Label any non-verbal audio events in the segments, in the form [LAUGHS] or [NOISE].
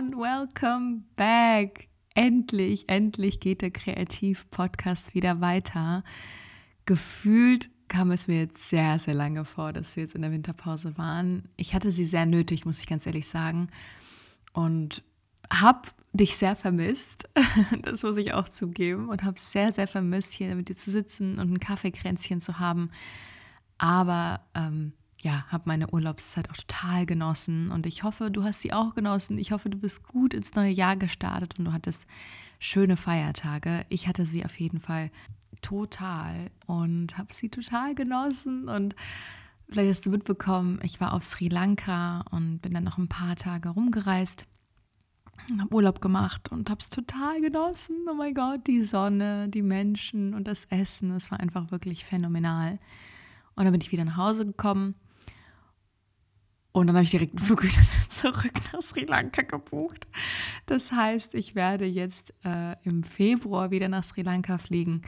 Und welcome back. Endlich, endlich geht der Kreativ-Podcast wieder weiter. Gefühlt kam es mir jetzt sehr, sehr lange vor, dass wir jetzt in der Winterpause waren. Ich hatte sie sehr nötig, muss ich ganz ehrlich sagen. Und habe dich sehr vermisst, [LAUGHS] das muss ich auch zugeben, und habe sehr, sehr vermisst, hier mit dir zu sitzen und ein Kaffeekränzchen zu haben. Aber ähm, ja, habe meine Urlaubszeit auch total genossen und ich hoffe, du hast sie auch genossen. Ich hoffe, du bist gut ins neue Jahr gestartet und du hattest schöne Feiertage. Ich hatte sie auf jeden Fall total und habe sie total genossen und vielleicht hast du mitbekommen, ich war auf Sri Lanka und bin dann noch ein paar Tage rumgereist und habe Urlaub gemacht und habe es total genossen. Oh mein Gott, die Sonne, die Menschen und das Essen, es war einfach wirklich phänomenal. Und dann bin ich wieder nach Hause gekommen und dann habe ich direkt einen Flug wieder [LAUGHS] zurück nach Sri Lanka gebucht. Das heißt, ich werde jetzt äh, im Februar wieder nach Sri Lanka fliegen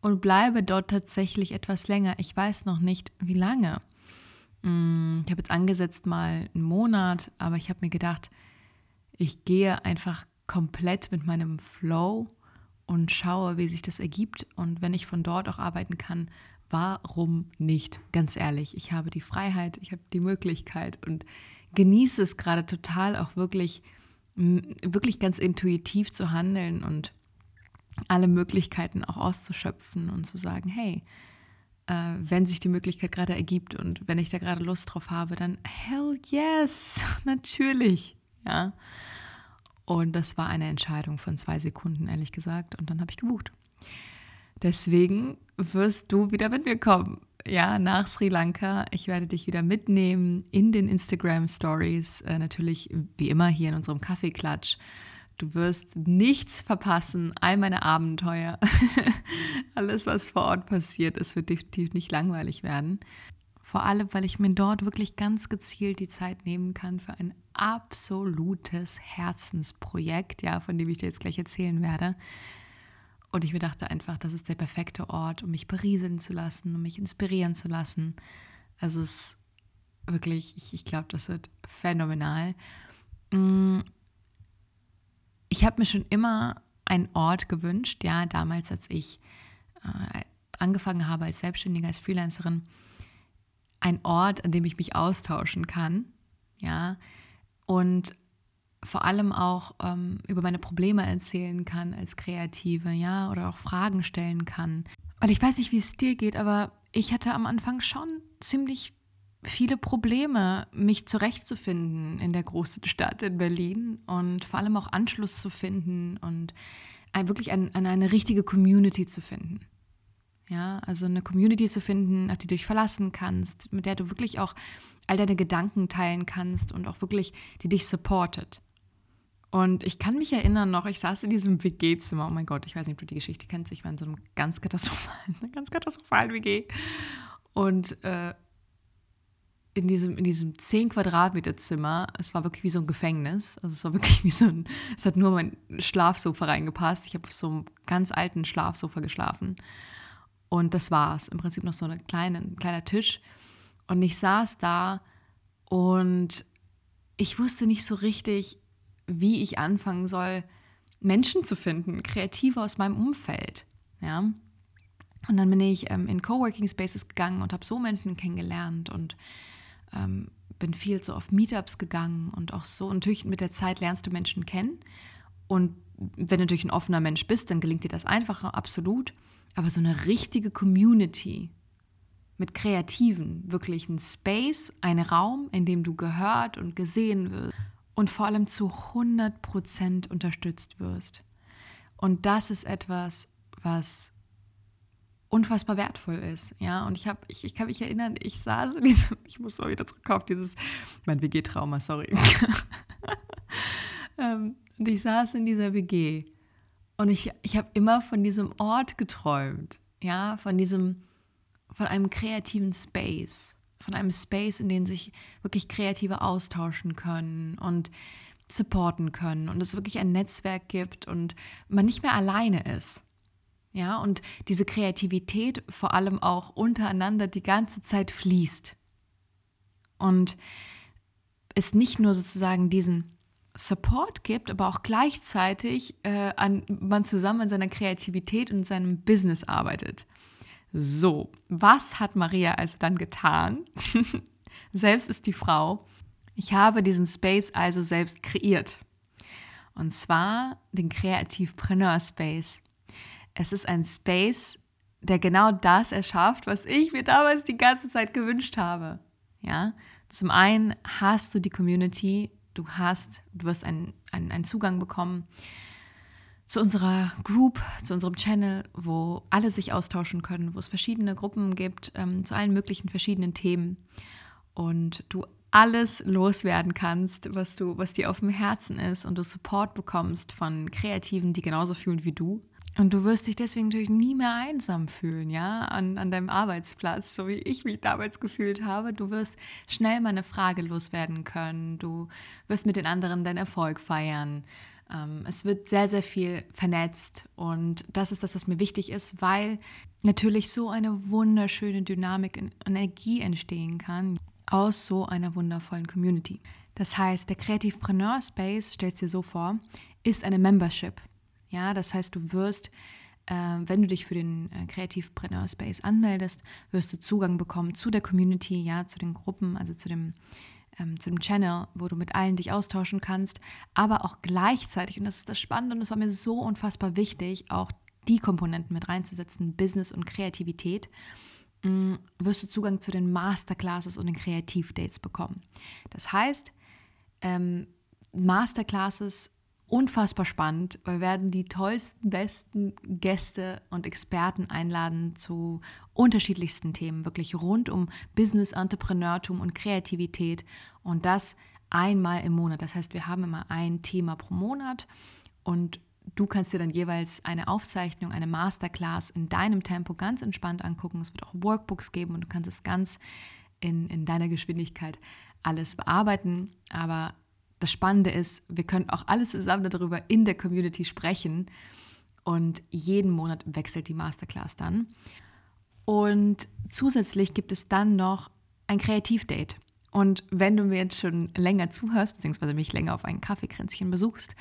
und bleibe dort tatsächlich etwas länger. Ich weiß noch nicht, wie lange. Mm, ich habe jetzt angesetzt mal einen Monat, aber ich habe mir gedacht, ich gehe einfach komplett mit meinem Flow und schaue, wie sich das ergibt. Und wenn ich von dort auch arbeiten kann, warum nicht? Ganz ehrlich, ich habe die Freiheit, ich habe die Möglichkeit und genieße es gerade total auch wirklich, wirklich ganz intuitiv zu handeln und alle Möglichkeiten auch auszuschöpfen und zu sagen, hey, äh, wenn sich die Möglichkeit gerade ergibt und wenn ich da gerade Lust drauf habe, dann hell yes, [LAUGHS] natürlich, ja. Und das war eine Entscheidung von zwei Sekunden, ehrlich gesagt, und dann habe ich gebucht. Deswegen wirst du wieder mit mir kommen. Ja, nach Sri Lanka. Ich werde dich wieder mitnehmen in den Instagram Stories. Äh, natürlich wie immer hier in unserem Kaffeeklatsch. Du wirst nichts verpassen, all meine Abenteuer, [LAUGHS] alles, was vor Ort passiert, es wird definitiv nicht langweilig werden. Vor allem, weil ich mir dort wirklich ganz gezielt die Zeit nehmen kann für ein absolutes Herzensprojekt, ja, von dem ich dir jetzt gleich erzählen werde. Und ich mir dachte einfach, das ist der perfekte Ort, um mich berieseln zu lassen, um mich inspirieren zu lassen. Also es ist wirklich, ich, ich glaube, das wird phänomenal. Mm, ich habe mir schon immer einen Ort gewünscht, ja, damals, als ich äh, angefangen habe als Selbstständige, als Freelancerin, ein Ort, an dem ich mich austauschen kann, ja, und vor allem auch ähm, über meine Probleme erzählen kann als Kreative, ja, oder auch Fragen stellen kann. Weil ich weiß nicht, wie es dir geht, aber ich hatte am Anfang schon ziemlich viele Probleme, mich zurechtzufinden in der großen Stadt in Berlin und vor allem auch Anschluss zu finden und wirklich an, an eine richtige Community zu finden. Ja, also eine Community zu finden, auf die du dich verlassen kannst, mit der du wirklich auch all deine Gedanken teilen kannst und auch wirklich, die dich supportet. Und ich kann mich erinnern noch, ich saß in diesem WG-Zimmer. Oh mein Gott, ich weiß nicht, ob du die Geschichte kennst. Ich war in so einem ganz katastrophalen, [LAUGHS] ganz katastrophalen WG. Und äh, in diesem, in diesem 10 Quadratmeter Zimmer, es war wirklich wie so ein Gefängnis. Also es war wirklich [LAUGHS] wie so ein, es hat nur mein Schlafsofa reingepasst. Ich habe auf so einem ganz alten Schlafsofa geschlafen. Und das war's. Im Prinzip noch so eine kleine, ein kleiner Tisch. Und ich saß da und ich wusste nicht so richtig, wie ich anfangen soll, Menschen zu finden, Kreative aus meinem Umfeld. Ja. Und dann bin ich ähm, in Coworking Spaces gegangen und habe so Menschen kennengelernt und ähm, bin viel so auf Meetups gegangen und auch so. Und natürlich mit der Zeit lernst du Menschen kennen. Und wenn du natürlich ein offener Mensch bist, dann gelingt dir das einfacher, absolut. Aber so eine richtige Community mit Kreativen, wirklich ein Space, ein Raum, in dem du gehört und gesehen wirst und vor allem zu 100% unterstützt wirst. Und das ist etwas, was unfassbar wertvoll ist, ja. Und ich habe, ich, ich kann mich erinnern, ich saß in diesem, [LAUGHS] ich muss mal wieder zurück auf dieses, mein WG-Trauma, sorry. [LAUGHS] ähm, und ich saß in dieser WG und ich, ich habe immer von diesem Ort geträumt, ja, von diesem, von einem kreativen Space, von einem Space, in dem sich wirklich Kreative austauschen können und supporten können und es wirklich ein Netzwerk gibt und man nicht mehr alleine ist. Ja, und diese Kreativität vor allem auch untereinander die ganze Zeit fließt. Und es nicht nur sozusagen diesen Support gibt, aber auch gleichzeitig äh, an, man zusammen an seiner Kreativität und seinem Business arbeitet. So, was hat Maria also dann getan? [LAUGHS] selbst ist die Frau. Ich habe diesen Space also selbst kreiert. Und zwar den Kreativpreneur Space. Es ist ein Space, der genau das erschafft, was ich mir damals die ganze Zeit gewünscht habe. Ja, zum einen hast du die Community, du hast, du wirst einen, einen, einen Zugang bekommen zu unserer Group, zu unserem Channel, wo alle sich austauschen können, wo es verschiedene Gruppen gibt ähm, zu allen möglichen verschiedenen Themen und du alles loswerden kannst, was du, was dir auf dem Herzen ist und du Support bekommst von Kreativen, die genauso fühlen wie du. Und du wirst dich deswegen natürlich nie mehr einsam fühlen, ja, an, an deinem Arbeitsplatz, so wie ich mich damals gefühlt habe. Du wirst schnell mal eine Frage loswerden können. Du wirst mit den anderen deinen Erfolg feiern. Ähm, es wird sehr, sehr viel vernetzt und das ist das, was mir wichtig ist, weil natürlich so eine wunderschöne Dynamik und Energie entstehen kann aus so einer wundervollen Community. Das heißt, der Kreativpreneur Space, stellt dir so vor, ist eine Membership. Ja, das heißt, du wirst, äh, wenn du dich für den äh, Kreativpreneur Space anmeldest, wirst du Zugang bekommen zu der Community, ja, zu den Gruppen, also zu dem, ähm, zu dem Channel, wo du mit allen dich austauschen kannst, aber auch gleichzeitig, und das ist das Spannende und das war mir so unfassbar wichtig, auch die Komponenten mit reinzusetzen, Business und Kreativität, mh, mm, wirst du Zugang zu den Masterclasses und den Kreativdates bekommen. Das heißt, ähm, Masterclasses unfassbar spannend. Wir werden die tollsten, besten Gäste und Experten einladen zu unterschiedlichsten Themen, wirklich rund um Business, Entrepreneurtum und Kreativität. Und das einmal im Monat. Das heißt, wir haben immer ein Thema pro Monat und du kannst dir dann jeweils eine Aufzeichnung, eine Masterclass in deinem Tempo ganz entspannt angucken. Es wird auch Workbooks geben und du kannst es ganz in, in deiner Geschwindigkeit alles bearbeiten. Aber das Spannende ist, wir können auch alle zusammen darüber in der Community sprechen und jeden Monat wechselt die Masterclass dann. Und zusätzlich gibt es dann noch ein Kreativdate. Und wenn du mir jetzt schon länger zuhörst, beziehungsweise mich länger auf ein Kaffeekränzchen besuchst,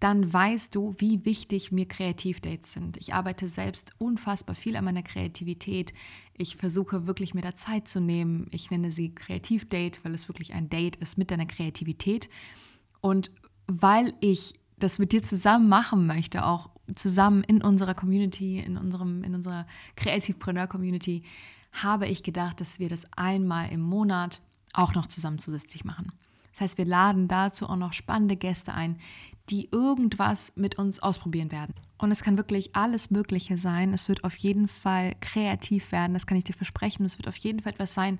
dann weißt du, wie wichtig mir Kreativdates sind. Ich arbeite selbst unfassbar viel an meiner Kreativität. Ich versuche wirklich mir da Zeit zu nehmen. Ich nenne sie Kreativdate, weil es wirklich ein Date ist mit deiner Kreativität. Und weil ich das mit dir zusammen machen möchte, auch zusammen in unserer Community, in, unserem, in unserer Kreativpreneur-Community, habe ich gedacht, dass wir das einmal im Monat auch noch zusammen zusätzlich machen. Das heißt, wir laden dazu auch noch spannende Gäste ein, die irgendwas mit uns ausprobieren werden. Und es kann wirklich alles Mögliche sein. Es wird auf jeden Fall kreativ werden, das kann ich dir versprechen. Es wird auf jeden Fall etwas sein,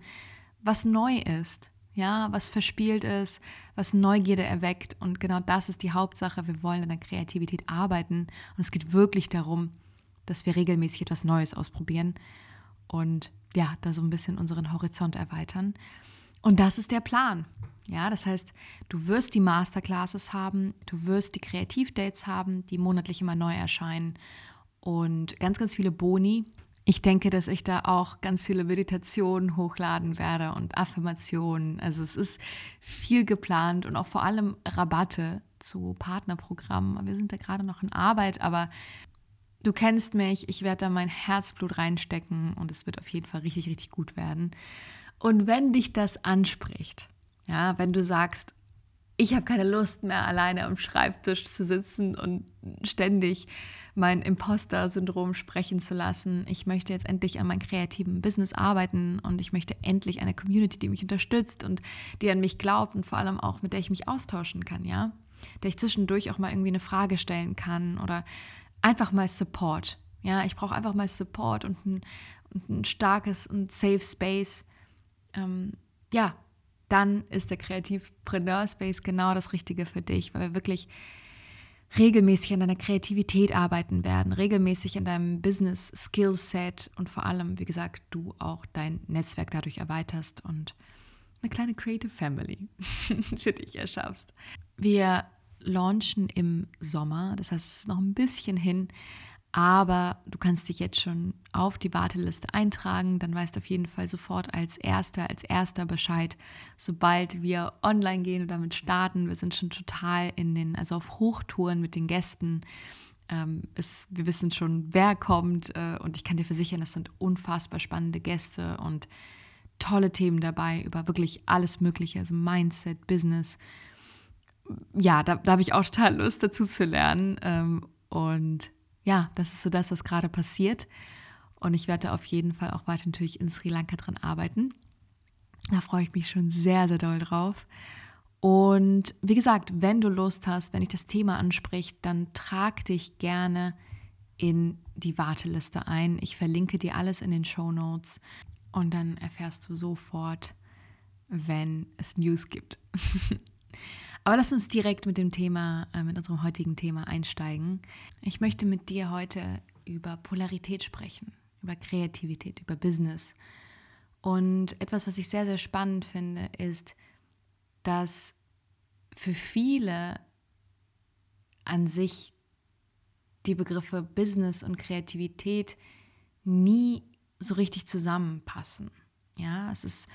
was neu ist, ja, was verspielt ist, was Neugierde erweckt. Und genau das ist die Hauptsache. Wir wollen an der Kreativität arbeiten. Und es geht wirklich darum, dass wir regelmäßig etwas Neues ausprobieren und ja, da so ein bisschen unseren Horizont erweitern. Und das ist der Plan. Ja, das heißt, du wirst die Masterclasses haben, du wirst die Kreativdates haben, die monatlich immer neu erscheinen und ganz, ganz viele Boni. Ich denke, dass ich da auch ganz viele Meditationen hochladen werde und Affirmationen. Also es ist viel geplant und auch vor allem Rabatte zu Partnerprogrammen. Wir sind da gerade noch in Arbeit, aber du kennst mich, ich werde da mein Herzblut reinstecken und es wird auf jeden Fall richtig, richtig gut werden. Und wenn dich das anspricht, ja, wenn du sagst, ich habe keine Lust mehr, alleine am Schreibtisch zu sitzen und ständig mein Imposter-Syndrom sprechen zu lassen. Ich möchte jetzt endlich an meinem kreativen Business arbeiten und ich möchte endlich eine Community, die mich unterstützt und die an mich glaubt und vor allem auch mit der ich mich austauschen kann, ja, der ich zwischendurch auch mal irgendwie eine Frage stellen kann oder einfach mal Support. Ja, ich brauche einfach mal Support und ein, und ein starkes und safe Space. Ähm, ja, dann ist der Kreativpreneur Space genau das Richtige für dich, weil wir wirklich regelmäßig an deiner Kreativität arbeiten werden, regelmäßig an deinem Business Skillset und vor allem, wie gesagt, du auch dein Netzwerk dadurch erweiterst und eine kleine Creative Family [LAUGHS] für dich erschaffst. Wir launchen im Sommer, das heißt, es ist noch ein bisschen hin, aber du kannst dich jetzt schon auf die Warteliste eintragen, dann weißt du auf jeden Fall sofort als Erster, als Erster Bescheid, sobald wir online gehen und damit starten. Wir sind schon total in den, also auf Hochtouren mit den Gästen. Ähm, es, wir wissen schon, wer kommt äh, und ich kann dir versichern, das sind unfassbar spannende Gäste und tolle Themen dabei über wirklich alles Mögliche, also Mindset, Business. Ja, da, da habe ich auch total Lust dazu zu lernen ähm, und ja, das ist so das, was gerade passiert. Und ich werde auf jeden Fall auch weiter natürlich in Sri Lanka dran arbeiten. Da freue ich mich schon sehr, sehr doll drauf. Und wie gesagt, wenn du Lust hast, wenn dich das Thema anspricht, dann trag dich gerne in die Warteliste ein. Ich verlinke dir alles in den Show Notes und dann erfährst du sofort, wenn es News gibt. [LAUGHS] Aber lass uns direkt mit dem Thema, äh, mit unserem heutigen Thema einsteigen. Ich möchte mit dir heute über Polarität sprechen, über Kreativität, über Business. Und etwas, was ich sehr, sehr spannend finde, ist, dass für viele an sich die Begriffe Business und Kreativität nie so richtig zusammenpassen. Ja, es ist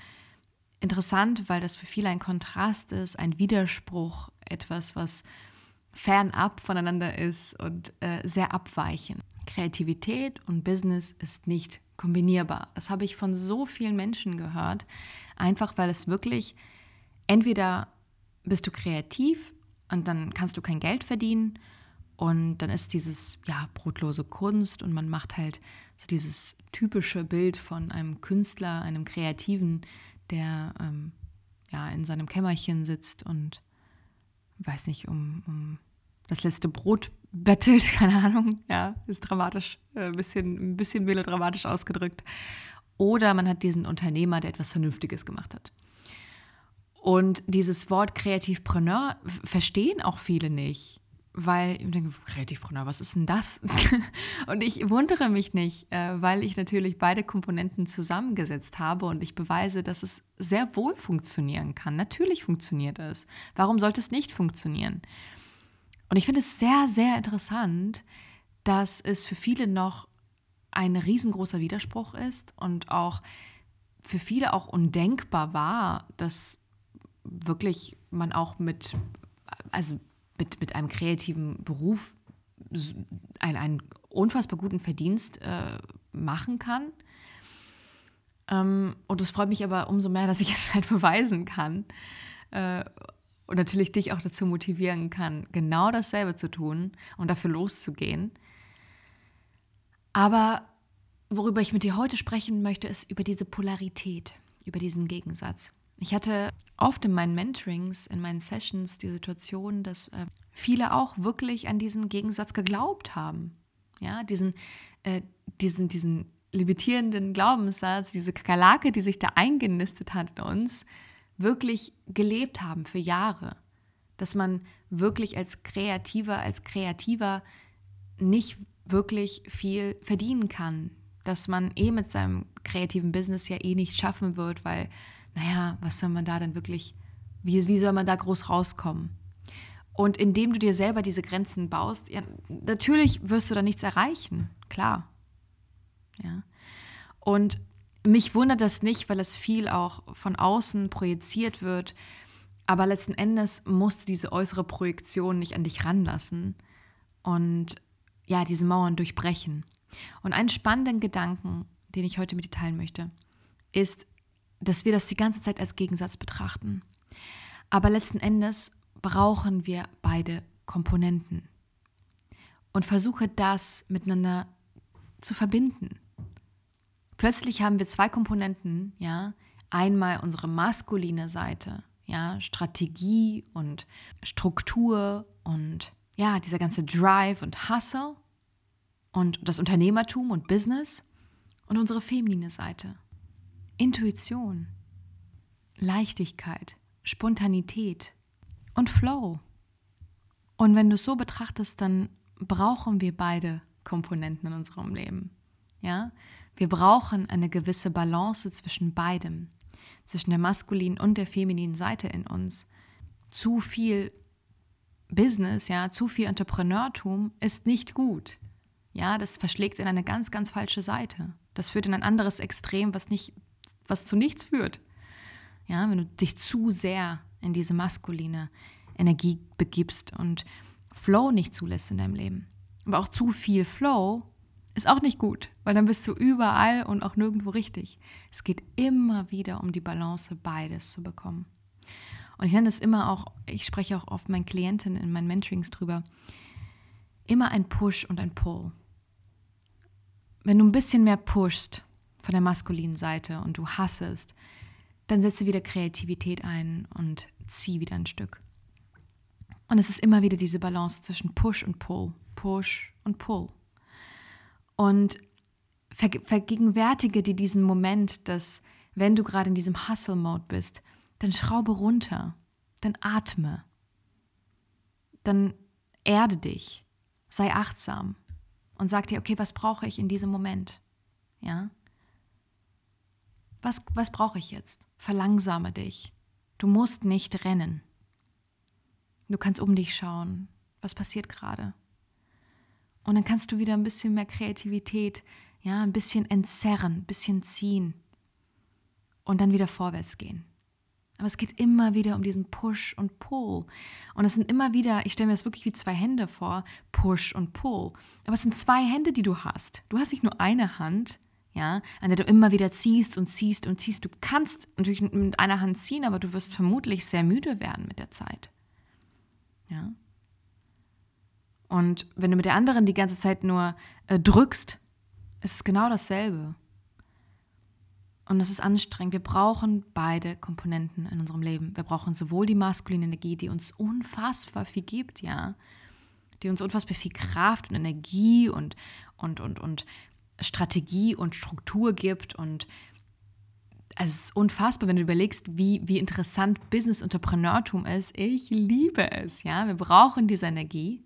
interessant, weil das für viele ein Kontrast ist, ein Widerspruch, etwas, was fernab voneinander ist und äh, sehr abweichend. Kreativität und Business ist nicht kombinierbar. Das habe ich von so vielen Menschen gehört, einfach weil es wirklich entweder bist du kreativ und dann kannst du kein Geld verdienen und dann ist dieses ja brotlose Kunst und man macht halt so dieses typische Bild von einem Künstler, einem Kreativen, der ähm, ja in seinem Kämmerchen sitzt und weiß nicht, um, um das letzte Brot bettelt, [LAUGHS] keine Ahnung, ja, ist dramatisch, äh, ein bisschen, ein bisschen melodramatisch ausgedrückt. Oder man hat diesen Unternehmer, der etwas Vernünftiges gemacht hat. Und dieses Wort Kreativpreneur verstehen auch viele nicht weil ich denke, Kreativpreneur, was ist denn das? [LAUGHS] und ich wundere mich nicht, äh, weil ich natürlich beide Komponenten zusammengesetzt habe und ich beweise, dass es sehr wohl funktionieren kann. Natürlich funktioniert es. Warum sollte es nicht funktionieren? Und ich finde es sehr, sehr interessant, dass es für viele noch ein riesengroßer Widerspruch ist und auch für viele auch undenkbar war, dass wirklich man auch mit, also mit, mit einem kreativen Beruf einen, einen unfassbar guten Verdienst äh, machen kann. Ähm, und es freut mich aber umso mehr, dass ich [LAUGHS] es halt beweisen kann äh, und natürlich dich auch dazu motivieren kann, genau dasselbe zu tun und dafür loszugehen. Aber worüber ich mit dir heute sprechen möchte, ist über diese Polarität, über diesen Gegensatz. Ich hatte oft in meinen Mentorings, in meinen Sessions die Situation, dass äh, viele auch wirklich an diesen Gegensatz geglaubt haben. Ja, diesen, äh, diesen, diesen limitierenden Glaubenssatz, diese Kakerlake, die sich da eingenistet hat in uns, wirklich gelebt haben für Jahre. Dass man wirklich als Kreativer, als Kreativer nicht wirklich viel verdienen kann. Dass man eh mit seinem kreativen Business ja eh nicht schaffen wird, weil naja, was soll man da denn wirklich, wie, wie soll man da groß rauskommen? Und indem du dir selber diese Grenzen baust, ja, natürlich wirst du da nichts erreichen, klar. Ja. Und mich wundert das nicht, weil es viel auch von außen projiziert wird. Aber letzten Endes musst du diese äußere Projektion nicht an dich ranlassen und ja, diese Mauern durchbrechen. Und einen spannenden Gedanken, den ich heute mit dir teilen möchte, ist, dass wir das die ganze Zeit als Gegensatz betrachten. Aber letzten Endes brauchen wir beide Komponenten. Und versuche das miteinander zu verbinden. Plötzlich haben wir zwei Komponenten, ja, einmal unsere maskuline Seite, ja, Strategie und Struktur und ja, dieser ganze Drive und Hustle und das Unternehmertum und Business und unsere feminine Seite. Intuition, Leichtigkeit, Spontanität und Flow. Und wenn du es so betrachtest, dann brauchen wir beide Komponenten in unserem Leben. Ja? Wir brauchen eine gewisse Balance zwischen beidem, zwischen der maskulinen und der femininen Seite in uns. Zu viel Business, ja, zu viel Entrepreneurtum ist nicht gut. Ja, das verschlägt in eine ganz, ganz falsche Seite. Das führt in ein anderes Extrem, was nicht, was zu nichts führt. Ja, wenn du dich zu sehr in diese maskuline Energie begibst und Flow nicht zulässt in deinem Leben. Aber auch zu viel Flow ist auch nicht gut, weil dann bist du überall und auch nirgendwo richtig. Es geht immer wieder um die Balance, beides zu bekommen. Und ich nenne es immer auch, ich spreche auch oft meinen Klientinnen in meinen Mentorings drüber, immer ein Push und ein Pull. Wenn du ein bisschen mehr pushst von der maskulinen Seite und du hassest, dann setze wieder Kreativität ein und zieh wieder ein Stück. Und es ist immer wieder diese Balance zwischen Push und Pull, Push und Pull. Und vergegenwärtige dir diesen Moment, dass wenn du gerade in diesem Hustle-Mode bist, dann schraube runter, dann atme, dann erde dich, sei achtsam und sag dir, okay, was brauche ich in diesem Moment? Ja? Was, was brauche ich jetzt? Verlangsame dich. Du musst nicht rennen. Du kannst um dich schauen. Was passiert gerade? Und dann kannst du wieder ein bisschen mehr Kreativität, ja, ein bisschen entzerren, ein bisschen ziehen und dann wieder vorwärts gehen. Aber es geht immer wieder um diesen Push und Pull. Und es sind immer wieder, ich stelle mir das wirklich wie zwei Hände vor, Push und Pull. Aber es sind zwei Hände, die du hast. Du hast nicht nur eine Hand, ja, an der du immer wieder ziehst und ziehst und ziehst. Du kannst natürlich mit einer Hand ziehen, aber du wirst vermutlich sehr müde werden mit der Zeit. Ja. Und wenn du mit der anderen die ganze Zeit nur äh, drückst, ist es genau dasselbe. Und das ist anstrengend. Wir brauchen beide Komponenten in unserem Leben. Wir brauchen sowohl die maskuline Energie, die uns unfassbar viel gibt, ja, die uns unfassbar viel Kraft und Energie und, und, und, und Strategie und Struktur gibt. Und also es ist unfassbar, wenn du überlegst, wie, wie interessant Business-Entrepreneurtum ist. Ich liebe es, ja. Wir brauchen diese Energie.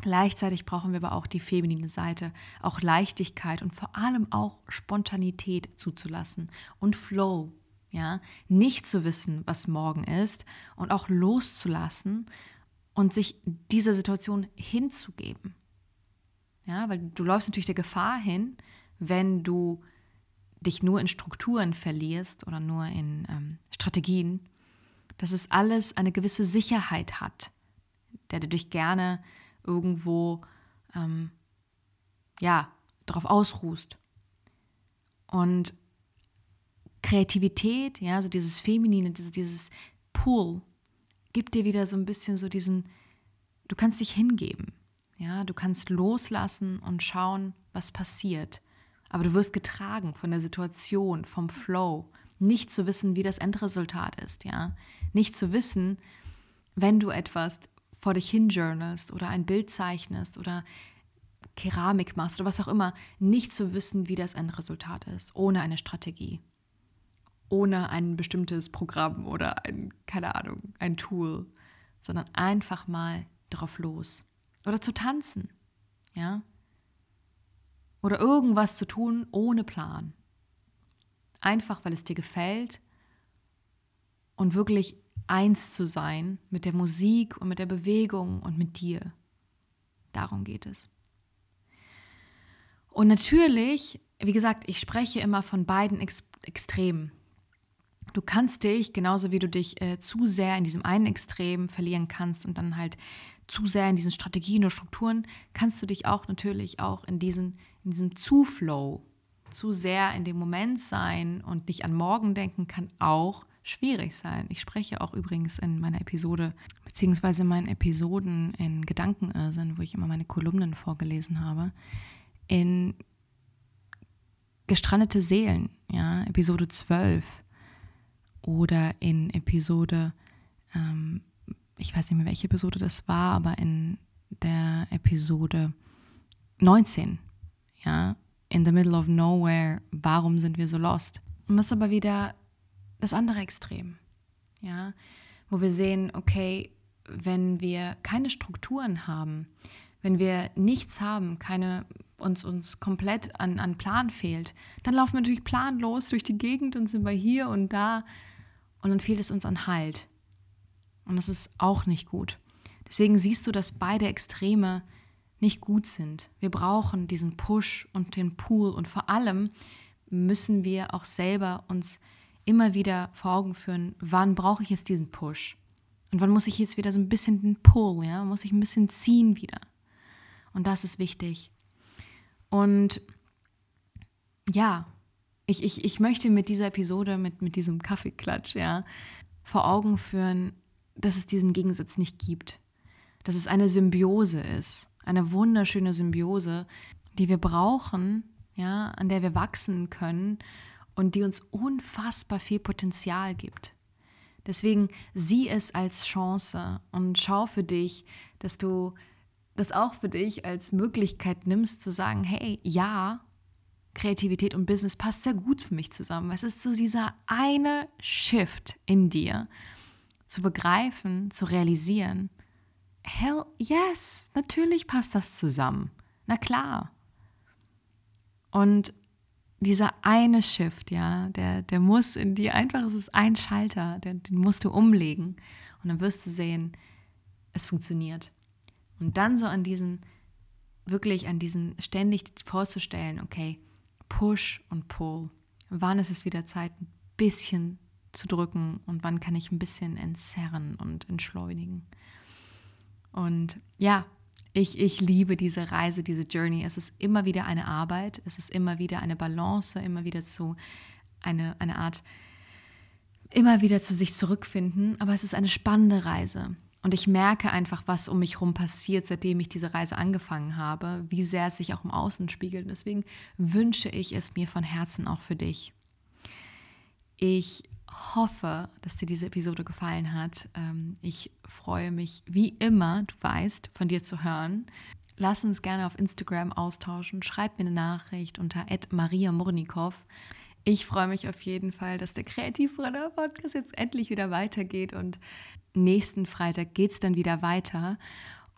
Gleichzeitig brauchen wir aber auch die feminine Seite, auch Leichtigkeit und vor allem auch Spontanität zuzulassen und Flow, ja, nicht zu wissen, was morgen ist und auch loszulassen und sich dieser Situation hinzugeben. Ja, weil du läufst natürlich der Gefahr hin, wenn du dich nur in Strukturen verlierst oder nur in ähm, Strategien, dass es alles eine gewisse Sicherheit hat, der du dich gerne irgendwo ähm, ja, darauf ausruhst. Und Kreativität, ja, so dieses Feminine, dieses, dieses Pull, gibt dir wieder so ein bisschen so diesen, du kannst dich hingeben. Ja, du kannst loslassen und schauen, was passiert. Aber du wirst getragen von der Situation, vom Flow. Nicht zu wissen, wie das Endresultat ist, ja. Nicht zu wissen, wenn du etwas vor dich hin journalst oder ein Bild zeichnest oder Keramik machst oder was auch immer, nicht zu wissen, wie das Endresultat ist, ohne eine Strategie, ohne ein bestimmtes Programm oder ein, keine Ahnung, ein Tool, sondern einfach mal drauf los. Oder zu tanzen, ja? Oder irgendwas zu tun ohne Plan. Einfach, weil es dir gefällt und wirklich eins zu sein mit der Musik und mit der Bewegung und mit dir. Darum geht es. Und natürlich, wie gesagt, ich spreche immer von beiden Ex Extremen. Du kannst dich, genauso wie du dich äh, zu sehr in diesem einen Extrem verlieren kannst und dann halt zu sehr in diesen Strategien und Strukturen, kannst du dich auch natürlich auch in, diesen, in diesem Zuflow, zu sehr in dem Moment sein und nicht an morgen denken, kann auch schwierig sein. Ich spreche auch übrigens in meiner Episode, beziehungsweise in meinen Episoden in Gedankenirrsinn, wo ich immer meine Kolumnen vorgelesen habe, in gestrandete Seelen, ja, Episode 12 oder in Episode, ähm, ich weiß nicht mehr, welche Episode das war, aber in der Episode 19, ja, in the middle of nowhere, warum sind wir so lost? Und das ist aber wieder das andere Extrem, ja, wo wir sehen, okay, wenn wir keine Strukturen haben, wenn wir nichts haben, keine, uns, uns komplett an, an Plan fehlt, dann laufen wir natürlich planlos durch die Gegend und sind wir hier und da und dann fehlt es uns an Halt. Und das ist auch nicht gut. Deswegen siehst du, dass beide Extreme nicht gut sind. Wir brauchen diesen Push und den Pool und vor allem müssen wir auch selber uns immer wieder vor Augen führen, wann brauche ich jetzt diesen Push? Und wann muss ich jetzt wieder so ein bisschen den Pull, ja, muss ich ein bisschen ziehen wieder. Und das ist wichtig. Und ja, ich, ich, ich möchte mit dieser Episode, mit, mit diesem Kaffeeklatsch, ja, vor Augen führen, dass es diesen Gegensatz nicht gibt. Dass es eine Symbiose ist. Eine wunderschöne Symbiose, die wir brauchen, ja, an der wir wachsen können und die uns unfassbar viel Potenzial gibt. Deswegen sieh es als Chance und schau für dich, dass du das auch für dich als Möglichkeit nimmst zu sagen, hey, ja, Kreativität und Business passt sehr gut für mich zusammen. Es ist so dieser eine Shift in dir, zu begreifen, zu realisieren, hell yes, natürlich passt das zusammen. Na klar. Und dieser eine Shift, ja, der, der muss in dir einfach, es ist ein Schalter, den, den musst du umlegen. Und dann wirst du sehen, es funktioniert. Und dann so an diesen, wirklich an diesen ständig vorzustellen, okay, Push und Pull. Wann ist es wieder Zeit, ein bisschen zu drücken und wann kann ich ein bisschen entzerren und entschleunigen. Und ja, ich, ich liebe diese Reise, diese Journey. Es ist immer wieder eine Arbeit, es ist immer wieder eine Balance, immer wieder zu eine, eine Art, immer wieder zu sich zurückfinden. Aber es ist eine spannende Reise. Und ich merke einfach, was um mich herum passiert, seitdem ich diese Reise angefangen habe, wie sehr es sich auch im Außen spiegelt. Und deswegen wünsche ich es mir von Herzen auch für dich. Ich hoffe, dass dir diese Episode gefallen hat. Ähm, ich freue mich wie immer, du weißt, von dir zu hören. Lass uns gerne auf Instagram austauschen. Schreib mir eine Nachricht unter Maria Murnikow. Ich freue mich auf jeden Fall, dass der Kreativbrenner Podcast jetzt endlich wieder weitergeht und nächsten Freitag geht es dann wieder weiter.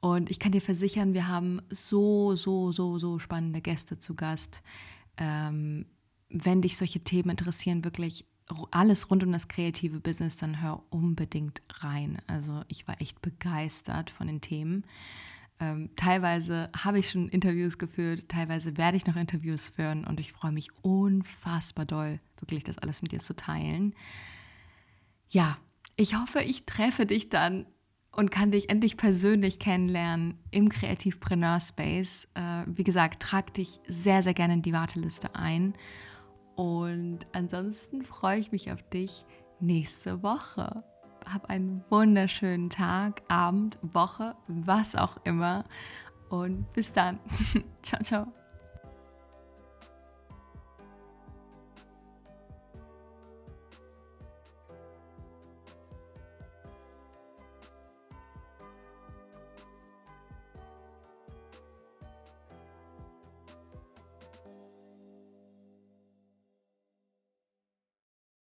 Und ich kann dir versichern, wir haben so, so, so, so spannende Gäste zu Gast. Ähm, wenn dich solche Themen interessieren, wirklich alles rund um das kreative Business, dann hör unbedingt rein. Also ich war echt begeistert von den Themen. Ähm, teilweise habe ich schon Interviews geführt, teilweise werde ich noch Interviews führen und ich freue mich unfassbar doll, wirklich das alles mit dir zu teilen. Ja, ich hoffe, ich treffe dich dann und kann dich endlich persönlich kennenlernen im Kreativpreneur Space. Äh, wie gesagt, trag dich sehr, sehr gerne in die Warteliste ein. Und ansonsten freue ich mich auf dich nächste Woche. Hab einen wunderschönen Tag, Abend, Woche, was auch immer. Und bis dann. [LAUGHS] ciao, ciao.